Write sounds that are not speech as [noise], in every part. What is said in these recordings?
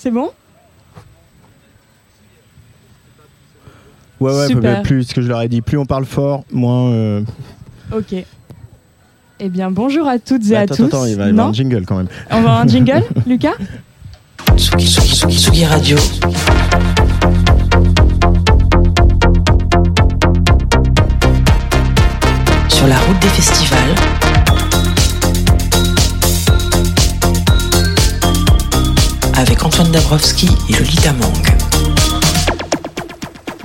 C'est bon Ouais, ouais, Super. plus ce que je leur ai dit, plus on parle fort, moins. euh, Ok. Eh bien, bonjour à toutes et bah, à attends, tous. attends, il va y avoir non un jingle quand même. On va avoir un jingle, [laughs] Lucas Tsugi, Tsugi, Tsugi, Tsugi Radio. Sur la route des festivals. Avec Antoine Dabrowski et Lolita Mang.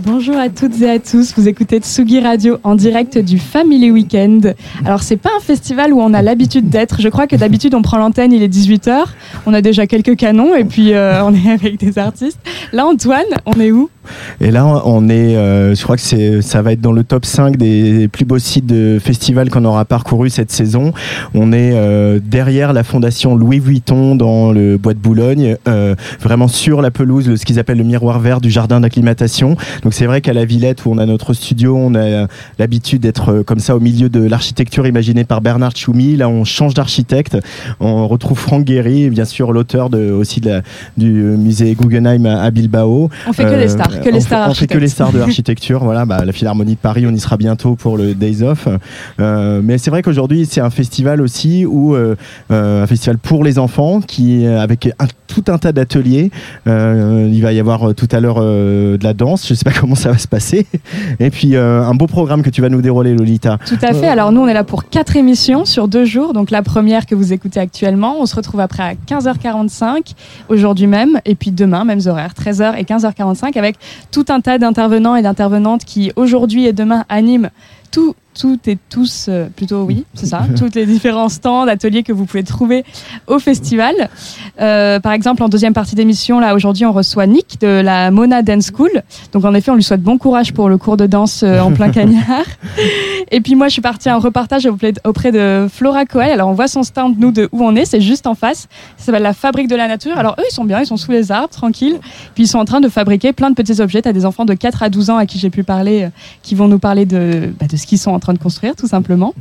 Bonjour à toutes et à tous, vous écoutez Tsugi Radio en direct du Family Weekend. Alors c'est pas un festival où on a l'habitude d'être, je crois que d'habitude on prend l'antenne, il est 18h, on a déjà quelques canons et puis euh, [laughs] on est avec des artistes. Là Antoine, on est où? Et là, on est, euh, je crois que c'est, ça va être dans le top 5 des plus beaux sites de festivals qu'on aura parcouru cette saison. On est euh, derrière la fondation Louis Vuitton dans le bois de Boulogne, euh, vraiment sur la pelouse, le- ce qu'ils appellent le miroir vert du jardin d'acclimatation. Donc c'est vrai qu'à la Villette où on a notre studio, on a l'habitude d'être euh, comme ça au milieu de l'architecture imaginée par Bernard Tchoumi. Là, on change d'architecte. On retrouve Franck Guéry, bien sûr l'auteur de, aussi de la- du musée Guggenheim à à Bilbao. On fait que Euh, les stars, que on les fait- stars On fait que les stars de [laughs] l'architecture. voilà, bah, la Philharmonie de Paris, on y sera bientôt pour le Days Off. Euh, mais c'est vrai qu'aujourd'hui, c'est un festival aussi où euh, euh, un festival pour les enfants qui avec un- tout un tas d'ateliers. Euh, il va y avoir tout à l'heure de la danse. Je sais pas [laughs] comment ça va se passer. Et puis un beau programme que tu vas nous dérouler, Lolita. Tout à fait. Alors nous, on est là pour quatre émissions sur deux jours. Donc la première que vous écoutez actuellement, on se retrouve après à 15h45 aujourd'hui même, et puis demain, mêmes horaires, 13h et 15h45, avec tout un tas d'intervenants et d'intervenantes qui aujourd'hui et demain animent tout. Toutes et tous, euh, plutôt oui, [laughs] c'est ça, tous les différents stands, ateliers que vous pouvez trouver au festival. Euh, par exemple, en deuxième partie d'émission, là aujourd'hui, on reçoit Nick de la Mona Dance School. Donc en effet, on lui souhaite bon courage pour le cours de danse euh, en plein [laughs] cagnard. Et puis moi, je suis partie en repartage auprès de Flora Coel. Alors on voit son stand, nous, de où on est, c'est juste en face. Ça s'appelle la Fabrique de la Nature. Alors eux, ils sont bien, ils sont sous les arbres, tranquilles. Puis ils sont en train de fabriquer plein de petits objets. T'as des enfants de 4 à 12 ans à qui j'ai pu parler, qui vont nous parler de, bah, de ce qu'ils sont en train de construire, tout simplement.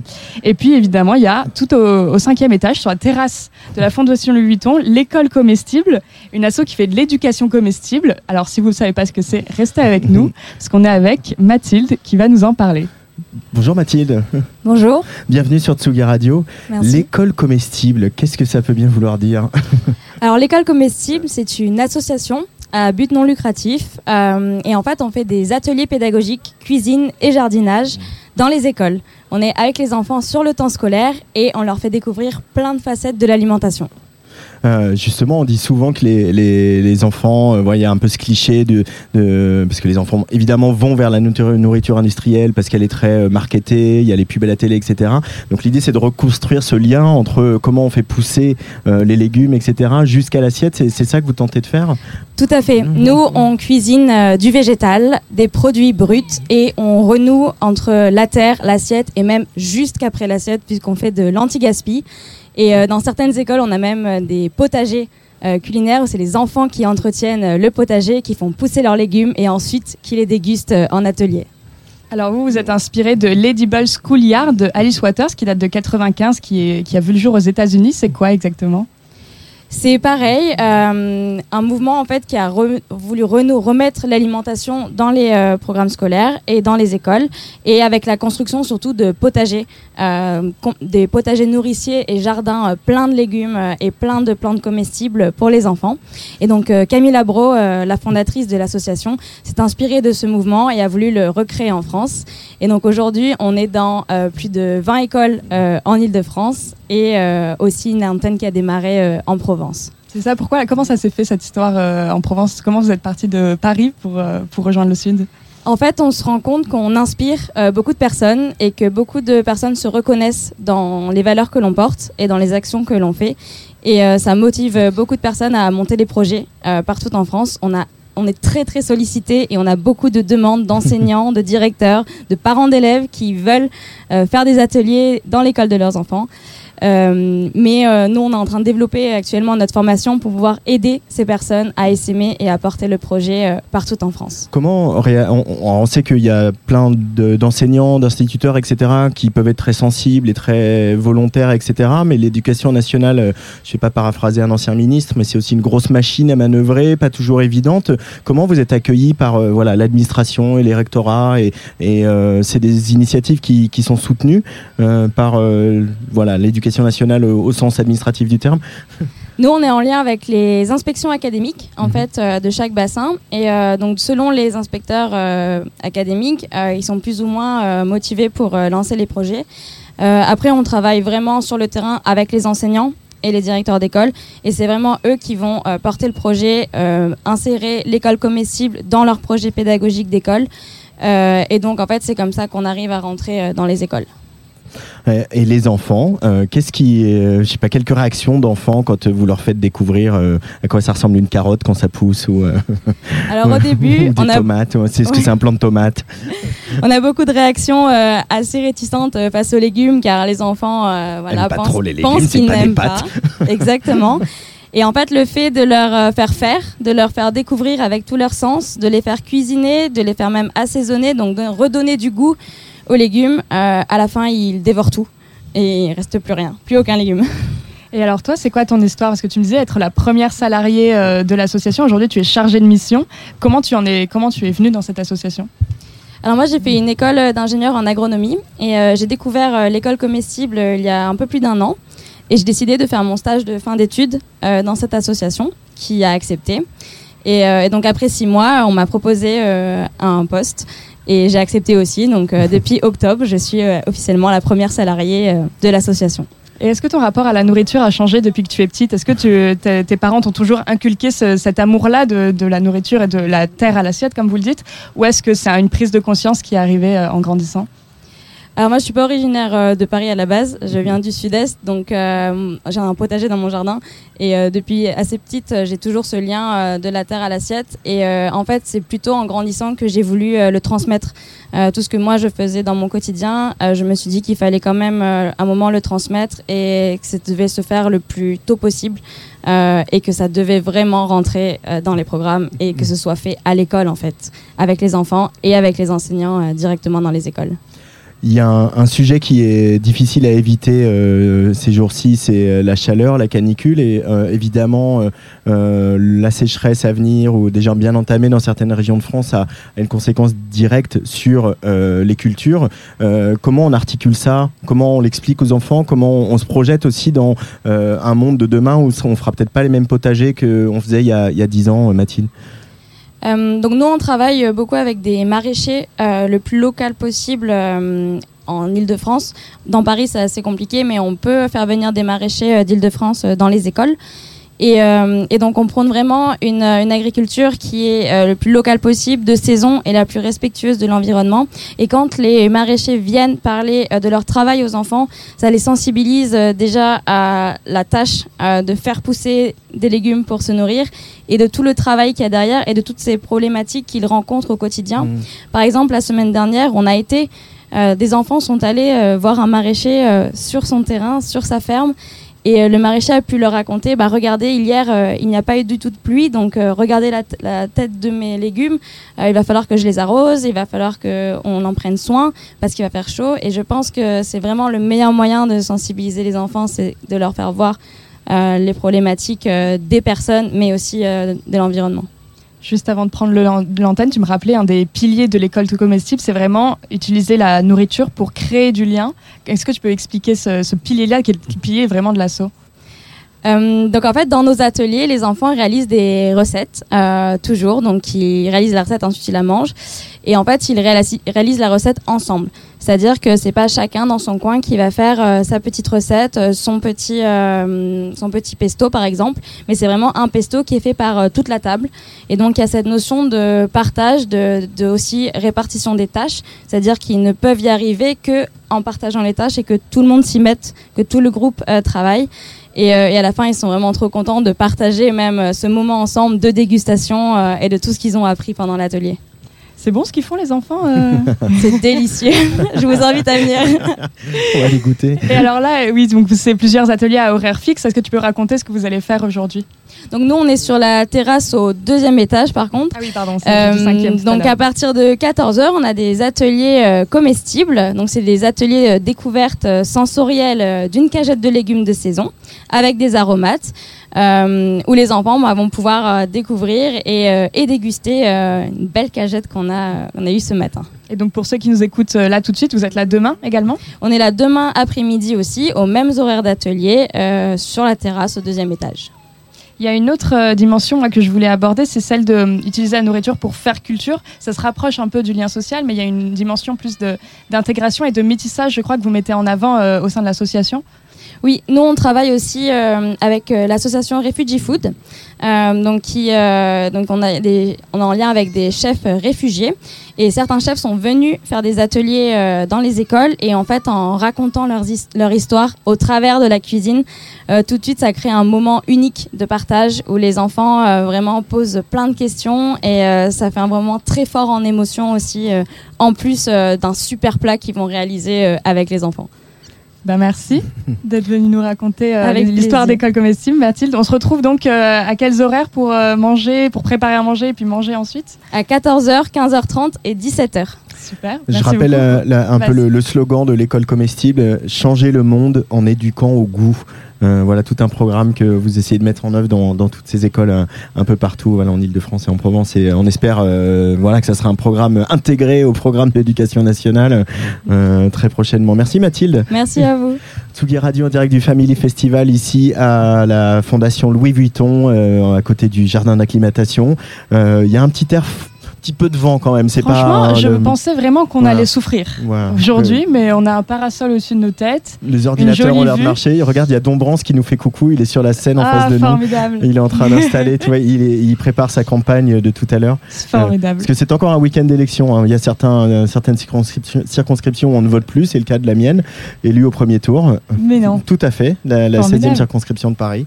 Et puis évidemment, il y a tout au, au cinquième étage, sur la terrasse de la Fondation Louis Vuitton, l'école comestible, une asso qui fait de l'éducation comestible. Alors si vous ne savez pas ce que c'est, restez avec nous, parce qu'on est avec Mathilde qui va nous en parler. Bonjour Mathilde. Bonjour. Bienvenue sur Tsugi Radio. L'école comestible, qu'est-ce que ça peut bien vouloir dire [laughs] Alors l'école comestible, c'est une association à but non lucratif euh, et en fait on fait des ateliers pédagogiques, cuisine et jardinage dans les écoles. On est avec les enfants sur le temps scolaire et on leur fait découvrir plein de facettes de l'alimentation. Euh, justement, on dit souvent que les, les, les enfants, euh, il y a un peu ce cliché de, de- parce que les enfants évidemment vont vers la nourriture, industrielle parce qu'elle est très euh, marketée, il y a les pubs à la télé, etc. Donc l'idée c'est de reconstruire ce lien entre comment on fait pousser euh, les légumes, etc. jusqu'à l'assiette. C'est, c'est ça que vous tentez de faire? Tout à fait. Nous, on cuisine du végétal, des produits bruts et on renoue entre la terre, l'assiette et même juste qu'après l'assiette puisqu'on fait de l'anti-gaspi. Et euh, dans certaines écoles, on a même euh, des potagers euh, culinaires où c'est les enfants qui entretiennent le potager, qui font pousser leurs légumes et ensuite qui les dégustent en atelier. Alors vous, vous êtes inspiré de L'Edible Schoolyard de Alice Waters, qui date de 95, qui, qui a vu le jour aux États-Unis. C'est quoi exactement? C'est pareil, euh, un mouvement en fait qui a re- voulu remettre l'alimentation dans les euh, programmes scolaires et dans les écoles, et avec la construction surtout de potagers, euh, des potagers nourriciers et jardins euh, pleins de légumes euh, et plein de plantes comestibles pour les enfants. Et donc euh, Camille Labro, la fondatrice de l'association, s'est inspirée de ce mouvement et a voulu le recréer en France. Et donc aujourd'hui, on est dans plus de 20 écoles en Ile-de-France et aussi une antenne qui a démarré en Provence. C'est ça, pourquoi Comment ça s'est fait cette histoire euh, en Provence? Comment vous êtes parti de Paris pour, euh, pour rejoindre le Sud? En fait, on se rend compte qu'on inspire euh, beaucoup de personnes et que beaucoup de personnes se reconnaissent dans les valeurs que l'on porte et dans les actions que l'on fait. Et ça motive beaucoup de personnes à monter des projets partout en France. On a on est très très sollicité et on a beaucoup de demandes d'enseignants, [laughs] de directeurs, de parents d'élèves qui veulent euh, faire des ateliers dans l'école de leurs enfants. Euh, mais euh, nous, on est en train de développer actuellement notre formation pour pouvoir aider ces personnes à essaimer et à porter le projet euh, partout en France. Comment on, sait qu'il y a plein d'enseignants, d'instituteurs, etc., qui peuvent être très sensibles et très volontaires, etc. Mais l'éducation nationale, je ne vais pas paraphraser un ancien ministre, mais c'est aussi une grosse machine à manœuvrer, pas toujours évidente. Comment vous êtes accueillis par voilà l'administration et les rectorats et, c'est des initiatives qui, qui sont soutenues par voilà l'éducation nationale au, sens administratif du terme Nous, on est en lien avec les inspections académiques en mhm. fait euh, de chaque bassin et euh, donc selon les inspecteurs euh, académiques, ils sont plus ou moins motivés pour lancer les projets. après, on travaille vraiment sur le terrain avec les enseignants et les directeurs d'école et c'est vraiment eux qui vont porter le projet, insérer l'école comestible dans leur projet pédagogique d'école et donc en fait c'est comme ça qu'on arrive à rentrer dans les écoles. Euh, et les enfants, euh, qu'est-ce qui, euh, je sais pas, quelques réactions d'enfants quand vous leur faites découvrir à quoi ça ressemble une carotte quand ça pousse ou [laughs] Alors au début, [laughs] on a tomates, c'est ce que c'est un plant de tomate. [laughs] on a beaucoup de réactions assez réticentes face aux légumes car les enfants voilà, pensent, pas trop les légumes, qu'ils n'aiment pas. Exactement. Et en fait, le fait de leur faire faire, de leur faire découvrir avec tous leurs sens, de les faire cuisiner, de les faire même assaisonner, donc de redonner du goût aux légumes, euh, à la fin, il dévore tout et il reste plus rien, plus aucun légume. [laughs] Et alors toi, c'est quoi ton histoire? Parce que tu me disais être la première salariée euh, de l'association. Aujourd'hui, tu es chargée de mission. Comment tu en es Comment tu es venue dans cette association? Alors moi j'ai fait une école d'ingénieur en agronomie et euh, j'ai découvert l'école comestible il y a un peu plus d'un an et j'ai décidé de faire mon stage de fin d'études dans cette association qui a accepté. Et, et, donc après six mois, on m'a proposé un poste et j'ai accepté aussi. Donc euh, depuis octobre, je suis euh, officiellement la première salariée euh, de l'association. Et est-ce que ton rapport à la nourriture a changé depuis que tu es petite? Est-ce que tes parents t'ont toujours inculqué cet amour-là de, de, la nourriture et de la terre à l'assiette, comme vous le dites? Ou est-ce que c'est une prise de conscience qui est arrivée en grandissant? Alors moi je suis pas originaire euh, de Paris à la base, je viens du sud-est, donc euh, j'ai un potager dans mon jardin et euh, depuis assez petite j'ai toujours ce lien de la terre à l'assiette et en fait c'est plutôt en grandissant que j'ai voulu le transmettre. tout ce que moi je faisais dans mon quotidien, je me suis dit qu'il fallait quand même un moment le transmettre et que ça devait se faire le plus tôt possible et que ça devait vraiment rentrer dans les programmes et que ce soit fait à l'école en fait, avec les enfants et avec les enseignants directement dans les écoles. Il y a un, sujet qui est difficile à éviter euh, ces jours-ci, c'est euh, la chaleur, la canicule et euh, évidemment la sécheresse à venir ou déjà bien entamée dans certaines régions de France a, une conséquence directe sur les cultures. comment on articule ça? Comment on l'explique aux enfants? Comment on, se projette aussi dans un monde de demain où on fera peut-être pas les mêmes potagers qu'on faisait il y a, 10 ans, Mathilde? Donc nous, on travaille beaucoup avec des maraîchers euh, le plus local possible euh, en Ile-de-France. Dans Paris, c'est assez compliqué, mais on peut faire venir des maraîchers d'Ile-de-France dans les écoles. Euh, et, donc on prône vraiment une, agriculture qui est euh, le plus locale possible, de saison et la plus respectueuse de l'environnement. Et quand les maraîchers viennent parler euh, de leur travail aux enfants, ça les sensibilise déjà à la tâche de faire pousser des légumes pour se nourrir et de tout le travail qu'il y a derrière et de toutes ces problématiques qu'ils rencontrent au quotidien. Mmh. Par exemple, la semaine dernière, on a été... des enfants sont allés voir un maraîcher sur son terrain, sur sa ferme, et euh, le maraîcher a pu leur raconter, bah, regardez, hier, euh, il n'y a pas eu du tout de pluie, donc euh, regardez la, tête de mes légumes, il va falloir que je les arrose, il va falloir qu'on en prenne soin, parce qu'il va faire chaud. Et je pense que c'est vraiment le meilleur moyen de sensibiliser les enfants, c'est de leur faire voir les problématiques des personnes, mais aussi de l'environnement. Juste avant de prendre l'antenne, tu me rappelais un des piliers de l'école tout comestible, c'est vraiment utiliser la nourriture pour créer du lien. Est-ce que tu peux expliquer ce, pilier-là, qui est le pilier vraiment de l'assaut euh, donc en fait, dans nos ateliers, les enfants réalisent des recettes euh, toujours. Donc ils réalisent la recette, ensuite ils la mangent. Et en fait, ils réalisent la recette ensemble. C'est-à-dire que c'est pas chacun dans son coin qui va faire euh, sa petite recette, euh, son petit euh, son petit pesto par exemple, mais c'est vraiment un pesto qui est fait par toute la table. Et donc il y a cette notion de partage, de, de aussi répartition des tâches, c'est-à-dire qu'ils ne peuvent y arriver que en partageant les tâches et que tout le monde s'y mette, que tout le groupe travaille. Et, et, à la fin, ils sont vraiment trop contents de partager même ce moment ensemble de dégustation et de tout ce qu'ils ont appris pendant l'atelier C'est bon ce qu'ils font les enfants euh [laughs] C'est délicieux. [laughs] Je vous invite à venir. On va les goûter. Et alors là, oui, donc c'est plusieurs ateliers à horaire fixe. Est-ce que tu peux raconter ce que vous allez faire aujourd'hui? Donc nous, on est sur la terrasse au deuxième étage, par contre. Ah oui, pardon. Euh, du cinquième tout donc à partir de 14h, on a des ateliers euh, comestibles. Donc c'est des ateliers euh, découvertes euh, sensorielles euh, d'une cagette de légumes de saison avec des aromates euh, où les enfants bah, vont pouvoir euh, découvrir et, euh, et déguster euh, une belle cagette qu'on a, a eue ce matin. Et donc pour ceux qui nous écoutent euh, là tout de suite, vous êtes là demain également? On est là demain après-midi aussi, aux mêmes horaires d'atelier, euh, sur la terrasse au deuxième étage. Il y a une autre euh, dimension moi, que je voulais aborder, c'est celle d'utiliser la nourriture pour faire culture. Ça se rapproche un peu du lien social, mais il y a une dimension plus d'intégration et de métissage, je crois, que vous mettez en avant euh, au sein de l'association. Oui, nous on travaille aussi euh, avec euh, l'association Refugee Food, euh, donc on a des, est en lien avec des chefs réfugiés. Et certains chefs sont venus faire des ateliers dans les écoles. Et en fait en racontant leurs leur histoire au travers de la cuisine, tout de suite ça crée un moment unique de partage où les enfants vraiment posent plein de questions. Et ça fait un moment très fort en émotion aussi, en plus d'un super plat qu'ils vont réaliser avec les enfants. Ben merci [laughs] d'être venu nous raconter euh, l'histoire d'école comestible, Mathilde. On se retrouve donc euh, à quels horaires pour euh, manger, pour préparer à manger et puis manger ensuite? À 14h, 15h30 et 17h. Super. Je rappelle euh, la- un peu le, le slogan de l'école comestible euh, changer le monde en éduquant au goût. Euh, voilà tout un programme que vous essayez de mettre en œuvre dans, dans toutes ces écoles euh, un peu partout, voilà en Ile-de-France et en Provence. Et on espère, euh, voilà, que ça sera un programme intégré au programme d'éducation nationale euh, très prochainement. Merci Mathilde. Merci à vous. Tsugi Radio en direct du Family Festival ici à la Fondation Louis Vuitton, euh, à côté du jardin d'acclimatation. Euh, Il y a un petit air, petit peu de vent quand même. C'est Franchement, pas je le- pensais vraiment qu'on Voilà. allait souffrir Voilà. aujourd'hui, mais on a un parasol au-dessus de nos têtes. Les ordinateurs ont l'air de marcher. Regarde, il y a Dombrance qui nous fait coucou. Il est sur la scène en ah, face de nous. Il est en train d'installer, tu vois, [laughs] il, est- il prépare sa campagne de tout à l'heure. C'est formidable. Parce que c'est encore un week-end d'élection. hein. Il y a certains, euh, certaines circonscriptions, circonscriptions où on ne vote plus. C'est le cas de la mienne, élu au premier tour. Mais non. Tout à fait, la, la Formidable. 16e circonscription de Paris.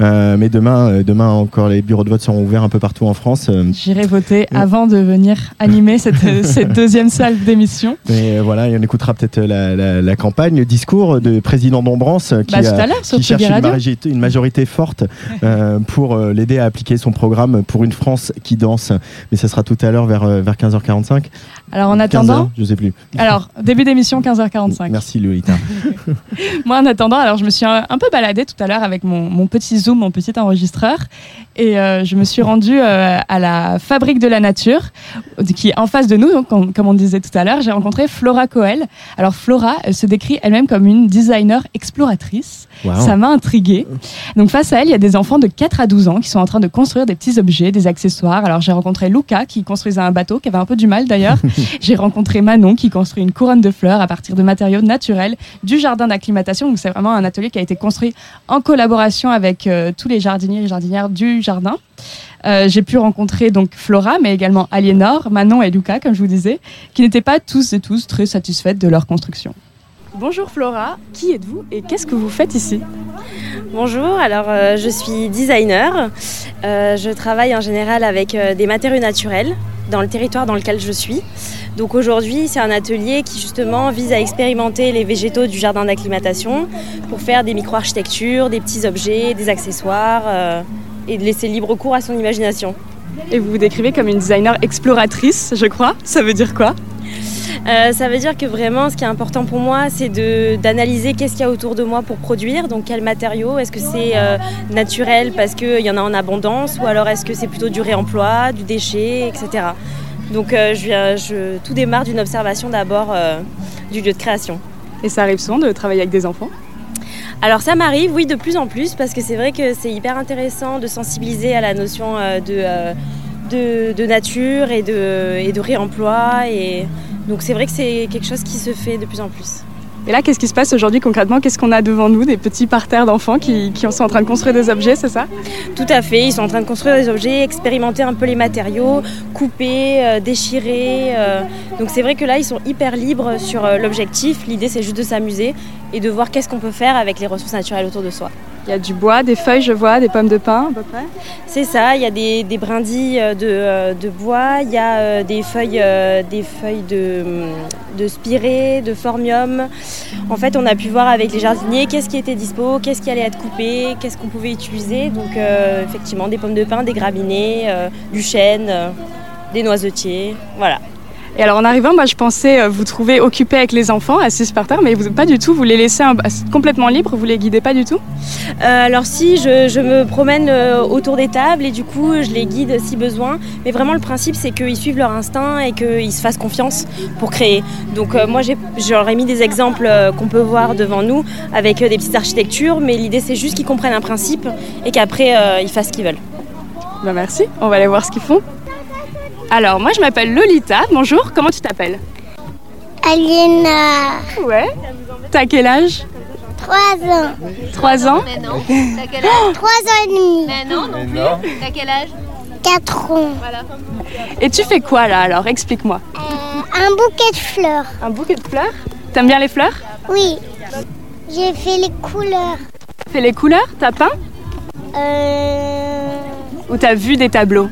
Euh, mais demain, euh, demain encore, les bureaux de vote seront ouverts un peu partout en France. Euh, J'irai voter avant de venir animer cette, [laughs] cette deuxième salle d'émission. mais euh, voilà, et on écoutera peut-être la, la- la campagne, le discours de président Dombrance euh, qui, Bah, a- qui cherche une majorité, une majorité forte euh, pour euh, l'aider à appliquer son programme pour une France qui danse. Mais ça sera tout à l'heure vers, euh, vers 15h45. Alors en 15h, attendant, je sais plus. alors début d'émission 15h45. Merci Lolita. [laughs] Moi, en attendant, alors je me suis un, un peu baladée tout à l'heure avec mon, mon petit zoom, mon petit enregistreur, et euh, je me suis rendue euh, à la Fabrique de la Nature, qui est en face de nous. Donc, comme, comme on disait tout à l'heure, j'ai rencontré Flora Coel. Alors Flora, elle se décrit elle-même comme une designer exploratrice. Wow. Ça m'a intriguée. Donc face à elle, il y a des enfants de 4 à 12 ans qui sont en train de construire des petits objets, des accessoires. Alors j'ai rencontré Luca qui construisait un bateau, qui avait un peu du mal d'ailleurs. [laughs] j'ai rencontré Manon qui construit une couronne de fleurs à partir de matériaux naturels du jardin d'acclimatation. Donc c'est vraiment un atelier qui a été construit en collaboration avec euh, tous les jardiniers et jardinières du jardin. Euh, j'ai pu rencontrer donc Flora, mais également Aliénor, Manon et Luca, comme je vous disais, qui n'étaient pas tous et tous très satisfaites de leur construction. Bonjour Flora, qui êtes-vous et qu'est-ce que vous faites ici Bonjour, alors euh, je suis designer. Euh, je travaille en général avec euh, des matériaux naturels dans le territoire dans lequel je suis. Donc aujourd'hui, c'est un atelier qui justement vise à expérimenter les végétaux du jardin d'acclimatation pour faire des micro-architectures, des petits objets, des accessoires et de laisser libre cours à son imagination. Et vous vous décrivez comme une designer exploratrice, je crois. Ça veut dire quoi Euh, ça veut dire que vraiment, ce qui est important pour moi, c'est d'analyser qu'est-ce qu'il y a autour de moi pour produire. Donc, quels matériaux Est-ce que c'est euh, naturel parce qu'il y en a en abondance Ou alors est-ce que c'est plutôt du réemploi, du déchet, etc. Donc, euh, je viens- je- tout démarre d'une observation d'abord du lieu de création. Et ça arrive souvent de travailler avec des enfants? Alors ça m'arrive, oui, de plus en plus, parce que c'est vrai que c'est hyper intéressant de sensibiliser à la notion de, de, de nature et de, et de réemploi. Et donc c'est vrai que c'est quelque chose qui se fait de plus en plus. Et là, qu'est-ce qui se passe aujourd'hui concrètement? Qu'est-ce qu'on a devant nous Des petits parterres d'enfants qui, qui sont en train de construire des objets, c'est ça? Tout à fait, ils sont en train de construire des objets, expérimenter un peu les matériaux, couper, euh, déchirer. euh. Donc c'est vrai que là, ils sont hyper libres sur euh, l'objectif. L'idée, c'est juste de s'amuser et de voir qu'est-ce qu'on peut faire avec les ressources naturelles autour de soi. Il y a du bois, des feuilles, je vois, des pommes de pin. C'est ça, il y a des, brindilles de, euh, de bois, il y a euh, des feuilles, euh, des feuilles de, spirée, de formium. En fait, on a pu voir avec les jardiniers qu'est-ce qui était dispo, qu'est-ce qui allait être coupé, qu'est-ce qu'on pouvait utiliser. Donc, euh, effectivement, des pommes de pin, des graminées, euh, du chêne, euh, des noisetiers. Voilà. Et alors en arrivant, moi je pensais euh, vous trouver occupé avec les enfants, assis par terre, mais vous pas du tout. Vous les laissez un- complètement libres, vous les guidez pas du tout? Euh, alors si, je, je me promène euh, autour des tables et du coup je les guide si besoin. Mais vraiment le principe c'est qu'ils suivent leur instinct et qu'ils se fassent confiance pour créer. Donc euh, moi j'aurais mis des exemples qu'on peut voir devant nous avec des petites architectures, mais l'idée c'est juste qu'ils comprennent un principe et qu'après euh, ils fassent ce qu'ils veulent. Bah merci, on va aller voir ce qu'ils font. Alors moi je m'appelle Lolita, bonjour, comment tu t'appelles? Aliena, Ouais. T'as quel âge? 3 ans. 3 ans? Mais non. T'as quel âge? [gasps] 3 ans et demi. Mais non, non plus. T'as quel âge? 4 ans. Et tu fais quoi là alors? Explique-moi. Euh, un bouquet de fleurs. Un bouquet de fleurs? T'aimes bien les fleurs? Oui. J'ai fait les couleurs. Fais les couleurs? T'as peint? Euh, Ou t'as vu des tableaux?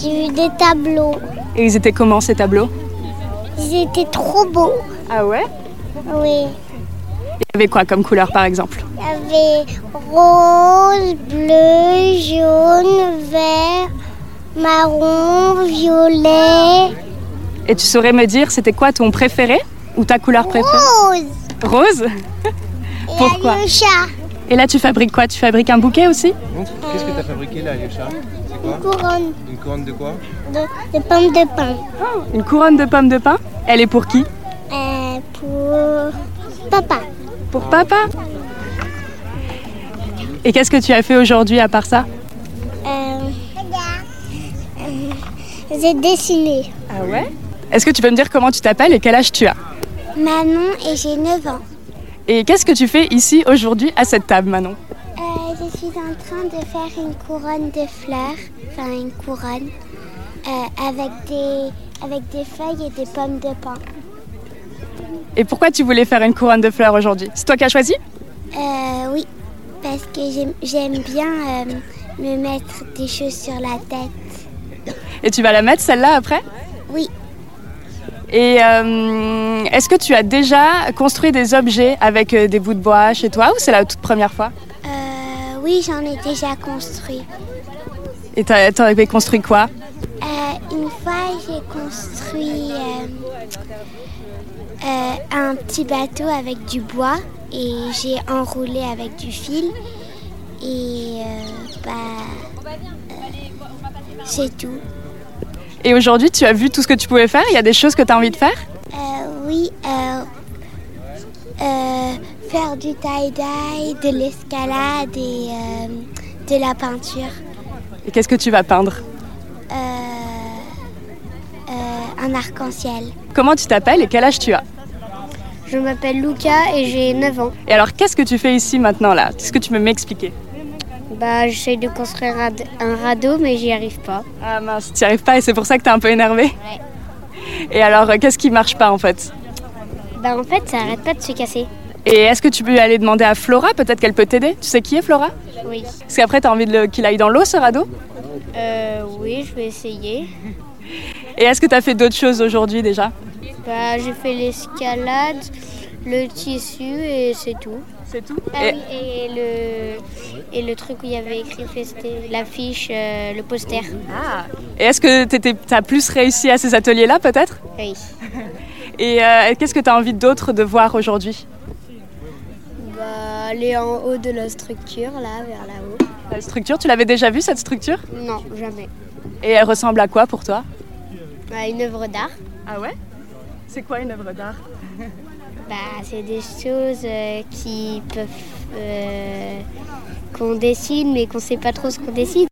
J'ai eu des tableaux. Et ils étaient comment ces tableaux Ils étaient trop beaux. Ah ouais Oui. Il y avait quoi comme couleur par exemple Il y avait rose, bleu, jaune, vert, marron, violet, Et tu saurais me dire c'était quoi ton préféré Ou ta couleur préférée rose. Rose Et Pourquoi Alyosha, Et là tu fabriques quoi? Tu fabriques un bouquet aussi? Qu'est-ce que tu as fabriqué là, Yosha C'est quoi une couronne Une couronne de quoi de, de pommes de pain. Une couronne de pommes de pin Elle est pour qui Euh, pour papa. Pour papa Et qu'est-ce que tu as fait aujourd'hui à part ça Euh, euh, J'ai dessiné. Ah ouais Est-ce que tu peux me dire comment tu t'appelles et quel âge tu as Manon et j'ai 9 ans. Et qu'est-ce que tu fais ici aujourd'hui à cette table Manon Euh, je suis en train de faire une couronne de fleurs, enfin une couronne, euh, avec, des, avec des feuilles et des pommes de pain. Et pourquoi tu voulais faire une couronne de fleurs aujourd'hui? C'est toi qui as choisi? Euh, oui, parce que j'aime- bien euh, me mettre des choses sur la tête. Et tu vas la mettre celle-là après? Oui, Et euh, est-ce que tu as déjà construit des objets avec des bouts de bois chez toi ou c'est la toute première fois? Oui, j'en ai déjà construit. Et t'avais construit quoi Euh, une fois, j'ai construit euh, euh, un petit bateau avec du bois et j'ai enroulé avec du fil. Et bah, c'est tout. Et aujourd'hui, tu as vu tout ce que tu pouvais faire? Il y a des choses que tu as envie de faire? Euh, oui, faire du tie-dye, de l'escalade et euh, de la peinture. Et qu'est-ce que tu vas peindre Euh, euh, un arc-en-ciel. Comment tu t'appelles et quel âge tu as Je m'appelle Luca et j'ai 9 ans. Et alors, qu'est-ce que tu fais ici maintenant là? Est-ce que tu peux m'expliquer? Bah, j'essaie de construire un, radeau, mais j'y arrive pas. Ah mince, tu n'y arrives pas et c'est pour ça que tu es un peu énervé Et alors, qu'est-ce qui marche pas en fait? Bah, en fait, ça arrête pas de se casser. Et est-ce que tu peux aller demander à Flora? Peut-être qu'elle peut t'aider Tu sais qui est Flora? Oui. Parce qu'après, tu as envie qu'il aille dans l'eau ce radeau? Euh, oui, je vais essayer. Et est-ce que tu as fait d'autres choses aujourd'hui déjà? Bah, j'ai fait l'escalade, le tissu et c'est tout. C'est tout? Ah Et- oui, et le, et le truc où il y avait écrit l'affiche, euh, le poster. Et est-ce que tu as plus réussi à ces ateliers-là peut-être? Oui. [laughs] Et euh, qu'est-ce que tu as envie d'autre de voir aujourd'hui? Bah, aller en haut de la structure, là, vers là-haut. La structure, tu l'avais déjà vue cette structure? Non, jamais. Et elle ressemble à quoi pour toi? Bah, une œuvre d'art. Ah ouais? C'est quoi une œuvre d'art? [laughs] Bah, c'est des choses euh, qui peuvent. euh, qu'on dessine, mais qu'on sait pas trop ce qu'on dessine.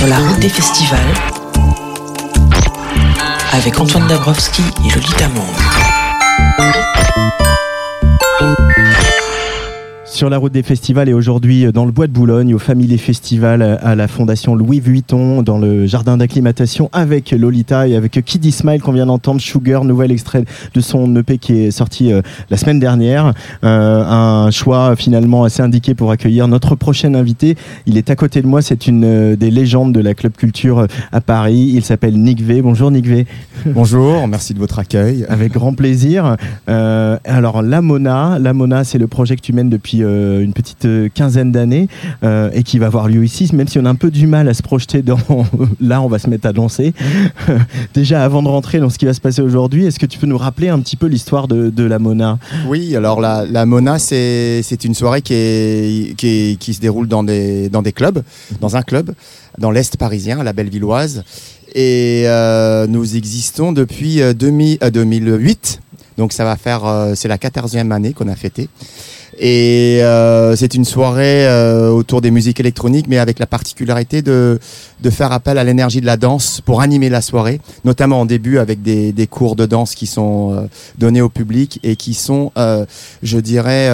Sur la route des festivals. Avec Antoine Dabrowski et Lolita Monde. Sur la route des festivals et aujourd'hui euh, dans le bois de Boulogne, au Family Festival euh, à la Fondation Louis Vuitton, dans le jardin d'acclimatation avec Lolita et avec Kid Smile qu'on vient d'entendre, Sugar, nouvel extrait de son EP qui est sorti euh, la semaine dernière. Euh, un choix finalement assez indiqué pour accueillir notre prochain invité. Il est à côté de moi, c'est une euh, des légendes de la club culture à Paris. Il s'appelle Nick V. Bonjour Nick V. [laughs] Bonjour, merci de votre accueil. Avec grand plaisir. Alors, La Mona, La Mona, c'est le projet que tu mènes depuis une petite euh, quinzaine d'années euh, et qui va avoir lieu ici, même si on a un peu du mal à se projeter dans. [laughs] Là, on va se mettre à danser. [laughs] Déjà, avant de rentrer dans ce qui va se passer aujourd'hui, est-ce que tu peux nous rappeler un petit peu l'histoire de, La Mona? Oui, alors la, la Mona, c'est une soirée qui, est, qui, se déroule dans des, dans des clubs, dans un club, dans l'Est parisien, à la Bellevilloise. Et euh, nous existons depuis euh, 2000 euh, 2008. Donc ça va faire, euh, c'est la 14e année qu'on a fêté. Et euh, c'est une soirée euh, autour des musiques électroniques, mais avec la particularité de, de faire appel à l'énergie de la danse pour animer la soirée, notamment en début avec des, des cours de danse qui sont euh, donnés au public et qui sont, je dirais,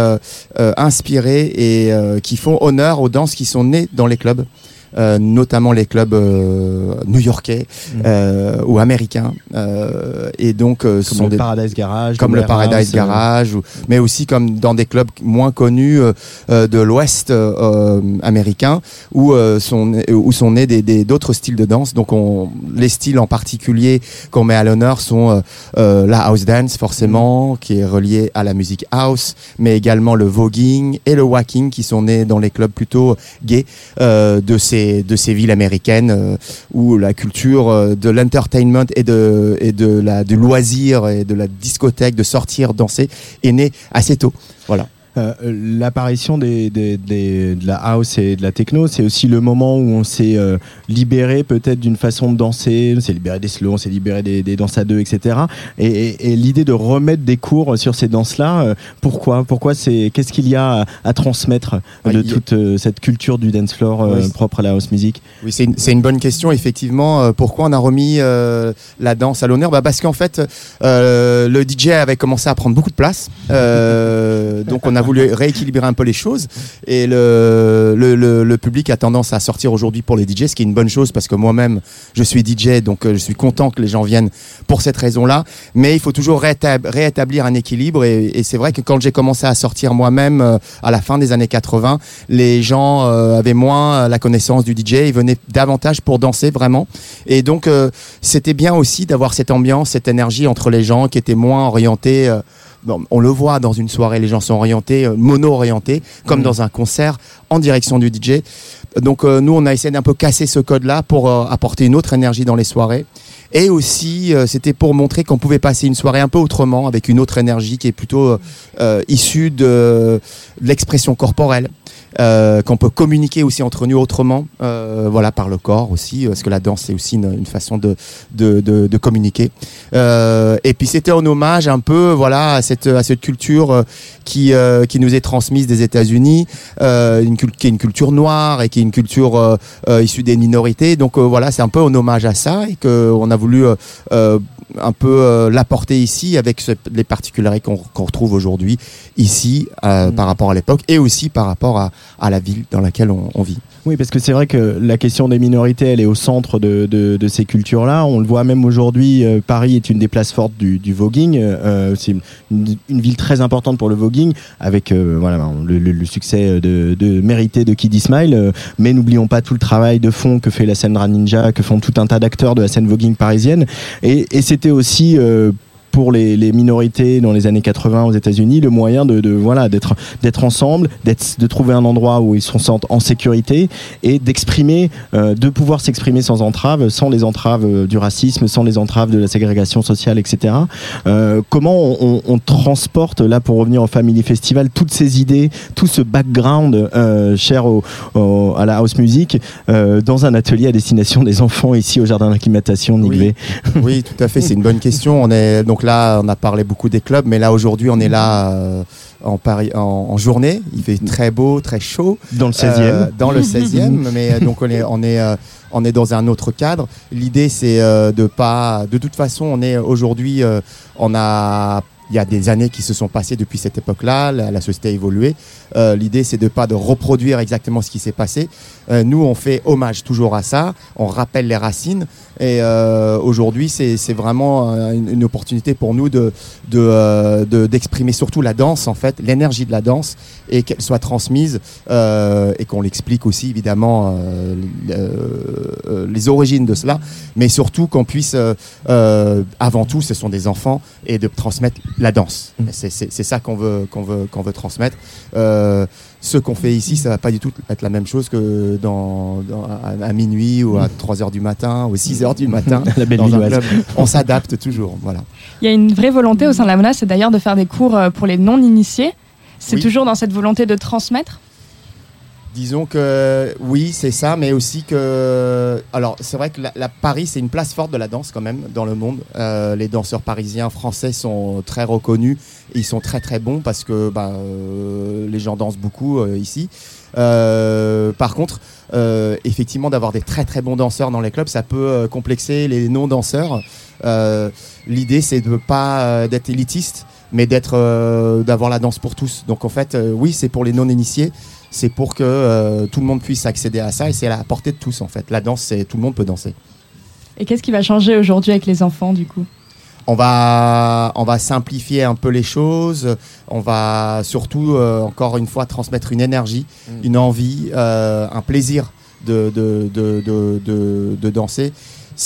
inspirés et qui font honneur aux danses qui sont nées dans les clubs. Euh, notamment les clubs euh, new-yorkais euh, ou américains et donc ce Comme sont le des Paradise Garage, comme comme le Paradise. Garage, ou- mais aussi comme dans des clubs moins connus de l'Ouest américain, où sont nés- où sont nés des- d'autres styles de danse. Donc, on, les styles en particulier qu'on met à l'honneur sont la house dance forcément, qui est relié à la musique house, mais également le voguing et le whacking, qui sont nés dans les clubs plutôt gays de ces de ces villes américaines euh, où la culture euh, de l'entertainment et de et de la du loisir et de la discothèque de sortir danser est née assez tôt. Voilà. Euh, L'apparition des, des- des- de la house et de la techno, c'est aussi le moment où on s'est euh, libéré peut-être d'une façon de danser, on s'est libéré des slows, on s'est libéré des, des danses à deux, etc. Et, et- et l'idée de remettre des cours sur ces danses-là, euh, pourquoi? Pourquoi c'est Qu'est-ce qu'il y a à, à transmettre Ah, de il y a- toute cette culture du dance floor Oui, propre à la house music? Oui, c'est une, une bonne question, effectivement. Pourquoi on a remis la danse à l'honneur? Bah Parce qu'en fait, le DJ avait commencé à prendre beaucoup de place. Donc, on a voulu rééquilibrer un peu les choses. Et le, public a tendance à sortir aujourd'hui pour les DJ, ce qui est une bonne chose parce que moi-même, je suis DJ, donc euh, je suis content que les gens viennent pour cette raison-là. Mais il faut toujours réétab- réétablir un équilibre. Et, c'est vrai que quand j'ai commencé à sortir moi-même euh, à la fin des années 80, les gens euh, avaient moins la connaissance du DJ, ils venaient davantage pour danser vraiment. Et donc c'était bien aussi d'avoir cette ambiance, cette énergie entre les gens qui étaient moins orientés. On le voit dans une soirée, les gens sont orientés, euh, mono-orientés, comme Mhm. dans un concert, en direction du DJ. Donc euh, nous, on a essayé d'un peu casser ce code-là pour euh, apporter une autre énergie dans les soirées. Et aussi, euh, c'était pour montrer qu'on pouvait passer une soirée un peu autrement, avec une autre énergie qui est plutôt euh, euh, issue de, l'expression corporelle. Qu'on peut communiquer aussi entre nous autrement, voilà, par le corps aussi, parce que la danse c'est aussi une, façon de, de, de, communiquer. Et puis c'était en hommage un peu, voilà, à cette, à cette culture qui, qui nous est transmise des États-Unis, une qui est une culture noire et qui est une culture issue des minorités. Donc voilà, c'est un peu en hommage à ça et qu'on a voulu euh, euh, un peu euh, l'apporter ici avec ce- les particularités qu'on retrouve aujourd'hui ici euh, par rapport à l'époque et aussi par rapport à, à la ville dans laquelle on, on vit. Oui, parce que c'est vrai que la question des minorités, elle est au centre de, de, de ces cultures-là. On le voit même aujourd'hui, euh, Paris est une des places fortes du, du voguing. Euh, c'est une, ville très importante pour le voguing, avec euh, voilà, le, le- le succès de, de mérité de Kid Smile. Euh, mais n'oublions pas tout le travail de fond que fait la scène Ninja, que font tout un tas d'acteurs de la scène voguing parisienne. Et, et c'était aussi... pour les, les minorités dans les années 80 aux États-Unis, le moyen de, de voilà d'être d'être ensemble, d'être de trouver un endroit où ils se sentent en sécurité et d'exprimer, euh, de pouvoir s'exprimer sans entrave, sans les entraves euh, du racisme, sans les entraves de la ségrégation sociale, etc. Euh, comment on, on- on transporte là pour revenir au Family Festival toutes ces idées, tout ce background euh, cher au, au- à la house music dans un atelier à destination des enfants ici au jardin d'acclimatation Nick V Oui, tout à fait, c'est une bonne question. On est donc là, on a parlé beaucoup des clubs, mais là aujourd'hui, on est là euh, en, Paris, en, en journée. Il fait très beau, très chaud. Dans le 16e. Euh, dans le [laughs] 16e, mais euh, donc on est, on est, euh, on est dans un autre cadre. L'idée, c'est euh, de pas. De toute façon, on est aujourd'hui, euh, on a. Il y a des années qui se sont passées depuis cette époque-là, la, société a évolué. Euh, L'idée, c'est de pas de reproduire exactement ce qui s'est passé. Euh, nous, on fait hommage toujours à ça, on rappelle les racines. Et euh, aujourd'hui, c'est vraiment euh, une, opportunité pour nous de de, euh, de- d'exprimer surtout la danse, en fait, l'énergie de la danse, et qu'elle soit transmise euh, et qu'on l'explique aussi évidemment les origines de cela, mais surtout qu'on puisse, avant tout, ce sont des enfants et de transmettre la danse. C'est c'est- ça qu'on veut qu'on veut qu'on veut transmettre. Euh, ce qu'on fait ici, ça va pas du tout être la même chose que dans, dans- à, à minuit ou à 3 heures du matin ou 6 heures du matin. [laughs] La belle dans un Villoise. club. On s'adapte toujours, voilà. Il y a une vraie volonté au sein de la menace, c'est d'ailleurs de faire des cours euh, pour les non-initiés. C'est Oui. toujours dans cette volonté de transmettre. Disons que oui, c'est ça, mais aussi que. Alors, c'est vrai que la, Paris, c'est une place forte de la danse quand même dans le monde. Euh, les danseurs parisiens, français sont très reconnus. Et ils sont très très bons parce que bah, euh, les gens dansent beaucoup euh, ici. Par contre, effectivement, d'avoir des très très bons danseurs dans les clubs, ça peut complexer les non-danseurs. L'idée, c'est de pas d'être élitiste, mais d'être d'avoir la danse pour tous. Donc en fait, oui, c'est pour les non-initiés c'est pour que euh, tout le monde puisse accéder à ça et c'est à la portée de tous en fait. La danse, c'est tout le monde peut danser. Et qu'est-ce qui va changer aujourd'hui avec les enfants du coup? On va, on va simplifier un peu les choses. On va surtout, euh, encore une fois, transmettre une énergie, une envie, euh, un plaisir de, de, de, de, de- de danser.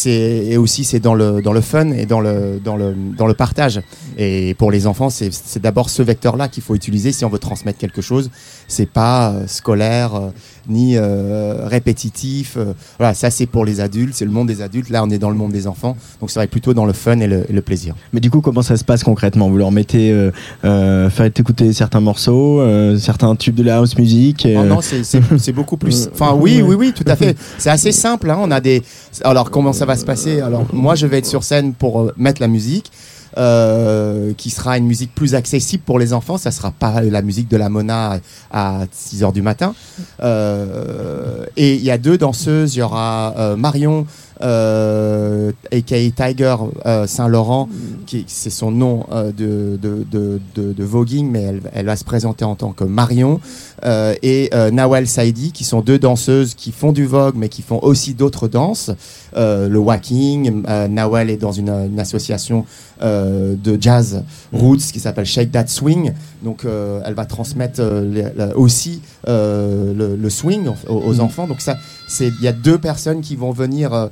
Et aussi c'est dans le dans le fun et dans le dans le dans le partage. Et pour les enfants, c'est c'est d'abord ce vecteur-là qu'il faut utiliser si on veut transmettre quelque chose. C'est pas euh, scolaire euh, ni euh, répétitif. euh, voilà, ça c'est pour les adultes, c'est le monde des adultes. Là, on est dans le monde des enfants, donc ça va être plutôt dans le fun et le, et le plaisir. Mais du coup, comment ça se passe concrètement? Vous leur mettez, euh, euh, faites écouter certains morceaux, certains tubes de la house music Oh non, [laughs] c'est- beaucoup plus. Enfin, oui, oui, oui, tout à fait. C'est assez simple. hein. On a des. Alors, comment ça va se passer? Alors, moi, je vais être sur scène pour mettre la musique. Euh, qui sera une musique plus accessible pour les enfants. Ça sera pas la musique de la Mona à 6 heures du matin. Euh, et il y a deux danseuses. Il y aura euh, Marion, euh, aka Tiger euh, Saint-Laurent, qui c'est son nom euh, de, de, de, de, voguing, mais elle, elle va se présenter en tant que Marion euh, et Nawal Saidi, qui sont deux danseuses qui font du vogue, mais qui font aussi d'autres danses. Le walking, Nawal est dans une, une association euh, de jazz roots qui s'appelle Shake That Swing. Donc, euh, elle va transmettre euh, les- la- aussi le, le swing aux, aux Mhm. enfants. Donc, ça, c'est il y a deux personnes qui vont venir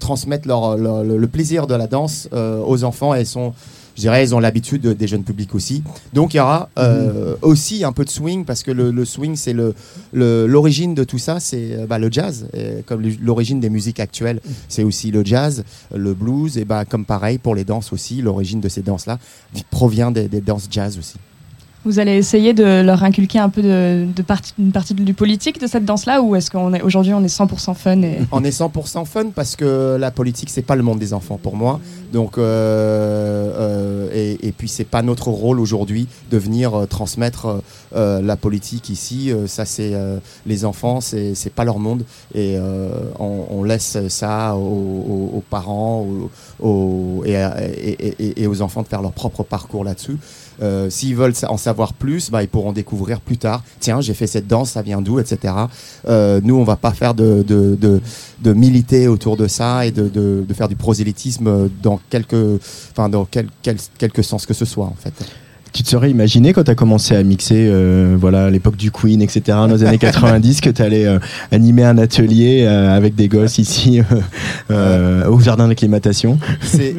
transmettre leur, leur- le, le plaisir de la danse aux enfants. Et elles sont je dirais, ils ont l'habitude de- des jeunes publics aussi. Donc il y aura euh, aussi un peu de swing parce que le, le swing, c'est le- le- l'origine de tout ça, c'est euh, bah, le jazz. Et comme l'origine des musiques actuelles, c'est aussi le jazz, le blues. Et bah, comme pareil pour les danses aussi, l'origine de ces danses-là provient des, des danses jazz aussi. Vous allez essayer de leur inculquer un peu de, de une partie du politique de cette danse-là ou est-ce qu'on est aujourd'hui on est 100% fun et On est 100% fun parce que la politique, c'est pas le monde des enfants pour moi. Donc, euh, euh, et, puis, c'est pas notre rôle aujourd'hui de venir euh, transmettre euh, la politique ici. Euh, ça, c'est euh, les enfants, c'est c'est pas leur monde. Et euh, on, on laisse ça aux, aux- aux parents aux- et- et- et aux enfants de faire leur propre parcours là-dessus. Euh, S'ils veulent en savoir plus, bah, ils pourront découvrir plus tard. Tiens, j'ai fait cette danse, ça vient d'où, etc. Euh, nous, on va pas faire de, de, de, de militer autour de ça et de, de, de faire du prosélytisme dans quelque, enfin dans quel, quel, quelque sens que ce soit en fait. Tu te serais imaginé quand tu as commencé à mixer, euh, voilà, à l'époque du Queen, etc., dans les années [laughs] 90, que tu allais euh, animer un atelier euh, avec des gosses ici euh, au jardin d'acclimatation C'est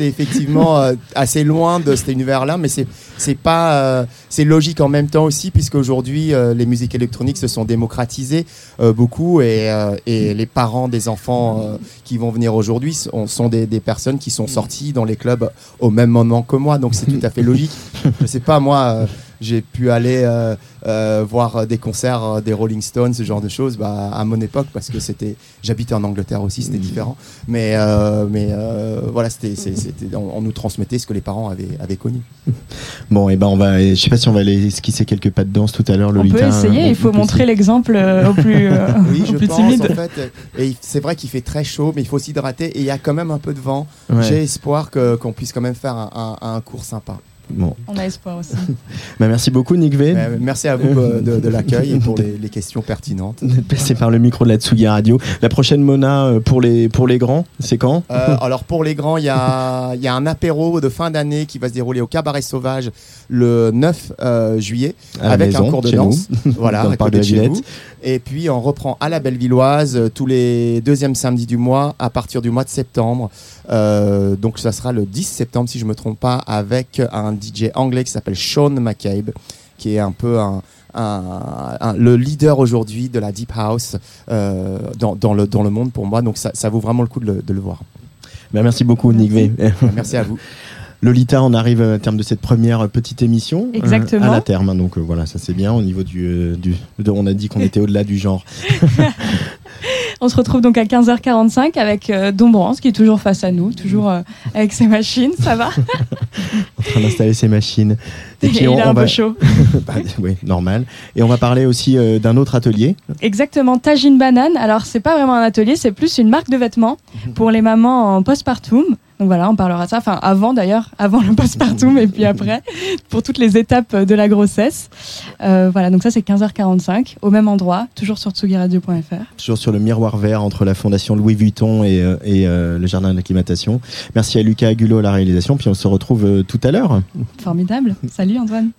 effectivement assez loin de cet univers-là, mais c'est pas c'est logique en même temps aussi puisque aujourd'hui les musiques électroniques se sont démocratisées beaucoup et, et les parents des enfants qui vont venir aujourd'hui sont, sont des, des personnes qui sont sorties dans les clubs au même moment que moi, donc c'est tout à fait logique. [laughs] Je sais pas moi. J'ai pu aller euh, euh, voir des concerts euh, des Rolling Stones, ce genre de choses, bah, à mon époque, parce que c'était, j'habitais en Angleterre aussi, c'était différent. Mais, euh, mais euh, voilà, c'était, c'est- c'était, on, on nous transmettait ce que les parents avaient, avaient connu. [laughs] Bon, et ben on va, je sais pas si on va aller esquisser quelques pas de danse tout à l'heure, on peut essayer, euh, il faut montrer l'exemple au plus, [laughs] euh, Oui, au je plus pense timide. en fait. Et c'est vrai qu'il fait très chaud, mais il faut s'hydrater et il y a quand même un peu de vent. Ouais. J'ai espoir que, qu'on puisse quand même faire un, un- un cours sympa. Bon. On a espoir aussi. [laughs] Bah, merci beaucoup, Nick V. Euh, merci à vous euh, de, de l'accueil et pour les, les questions pertinentes. [laughs] d'être passé par le micro de la Tsugi Radio. La prochaine Mona euh, pour les, pour les grands, c'est quand? Euh, alors pour les grands, il y a, il y a un apéro de fin d'année qui va se dérouler au Cabaret Sauvage le 9 euh, juillet À avec maison, un cours de chez danse. nous, voilà, [laughs] dans le à parc côté de chez vous. Et puis on reprend à la Bellevilloise euh, tous les deuxièmes samedis du mois à partir du mois de septembre. Euh, donc ça sera le 10 septembre si je me trompe pas avec un DJ anglais qui s'appelle Sean McCabe qui est un peu un, un- un- le leader aujourd'hui de la deep house euh, dans, dans le, dans le monde pour moi. Donc ça, ça vaut vraiment le coup de le, de le voir. Bah, merci beaucoup, Nick V. Merci à vous. [laughs] Lolita, on arrive à terme de cette première petite émission. euh, Exactement. à la terme, hein, donc euh, voilà, ça c'est bien au niveau du. euh, du de- on a dit qu'on [laughs] était au-delà du genre. [laughs] On se retrouve donc à 15h45 avec Dombrance qui est toujours face à nous, toujours avec ses machines, ça va? [laughs] En train d'installer ses machines. Et il a un peu chaud. Bah, oui, normal. Et on va parler aussi d'un autre atelier. Exactement, Tagine Banane. Alors, c'est pas vraiment un atelier, c'est plus une marque de vêtements pour les mamans en postpartum. Donc voilà, on parlera de ça. Enfin, avant d'ailleurs, avant le postpartum et puis après, [laughs] pour toutes les étapes de la grossesse. Euh, voilà, donc ça, c'est 15h45, au même endroit, toujours sur tsugiradio.fr. Toujours sur le miroir vert entre la fondation Louis Vuitton et, euh, et, euh, le jardin d'acclimatation. Merci à Lucas Agulot à la réalisation. Puis on se retrouve euh, tout à l'heure. Formidable. Salut Antoine.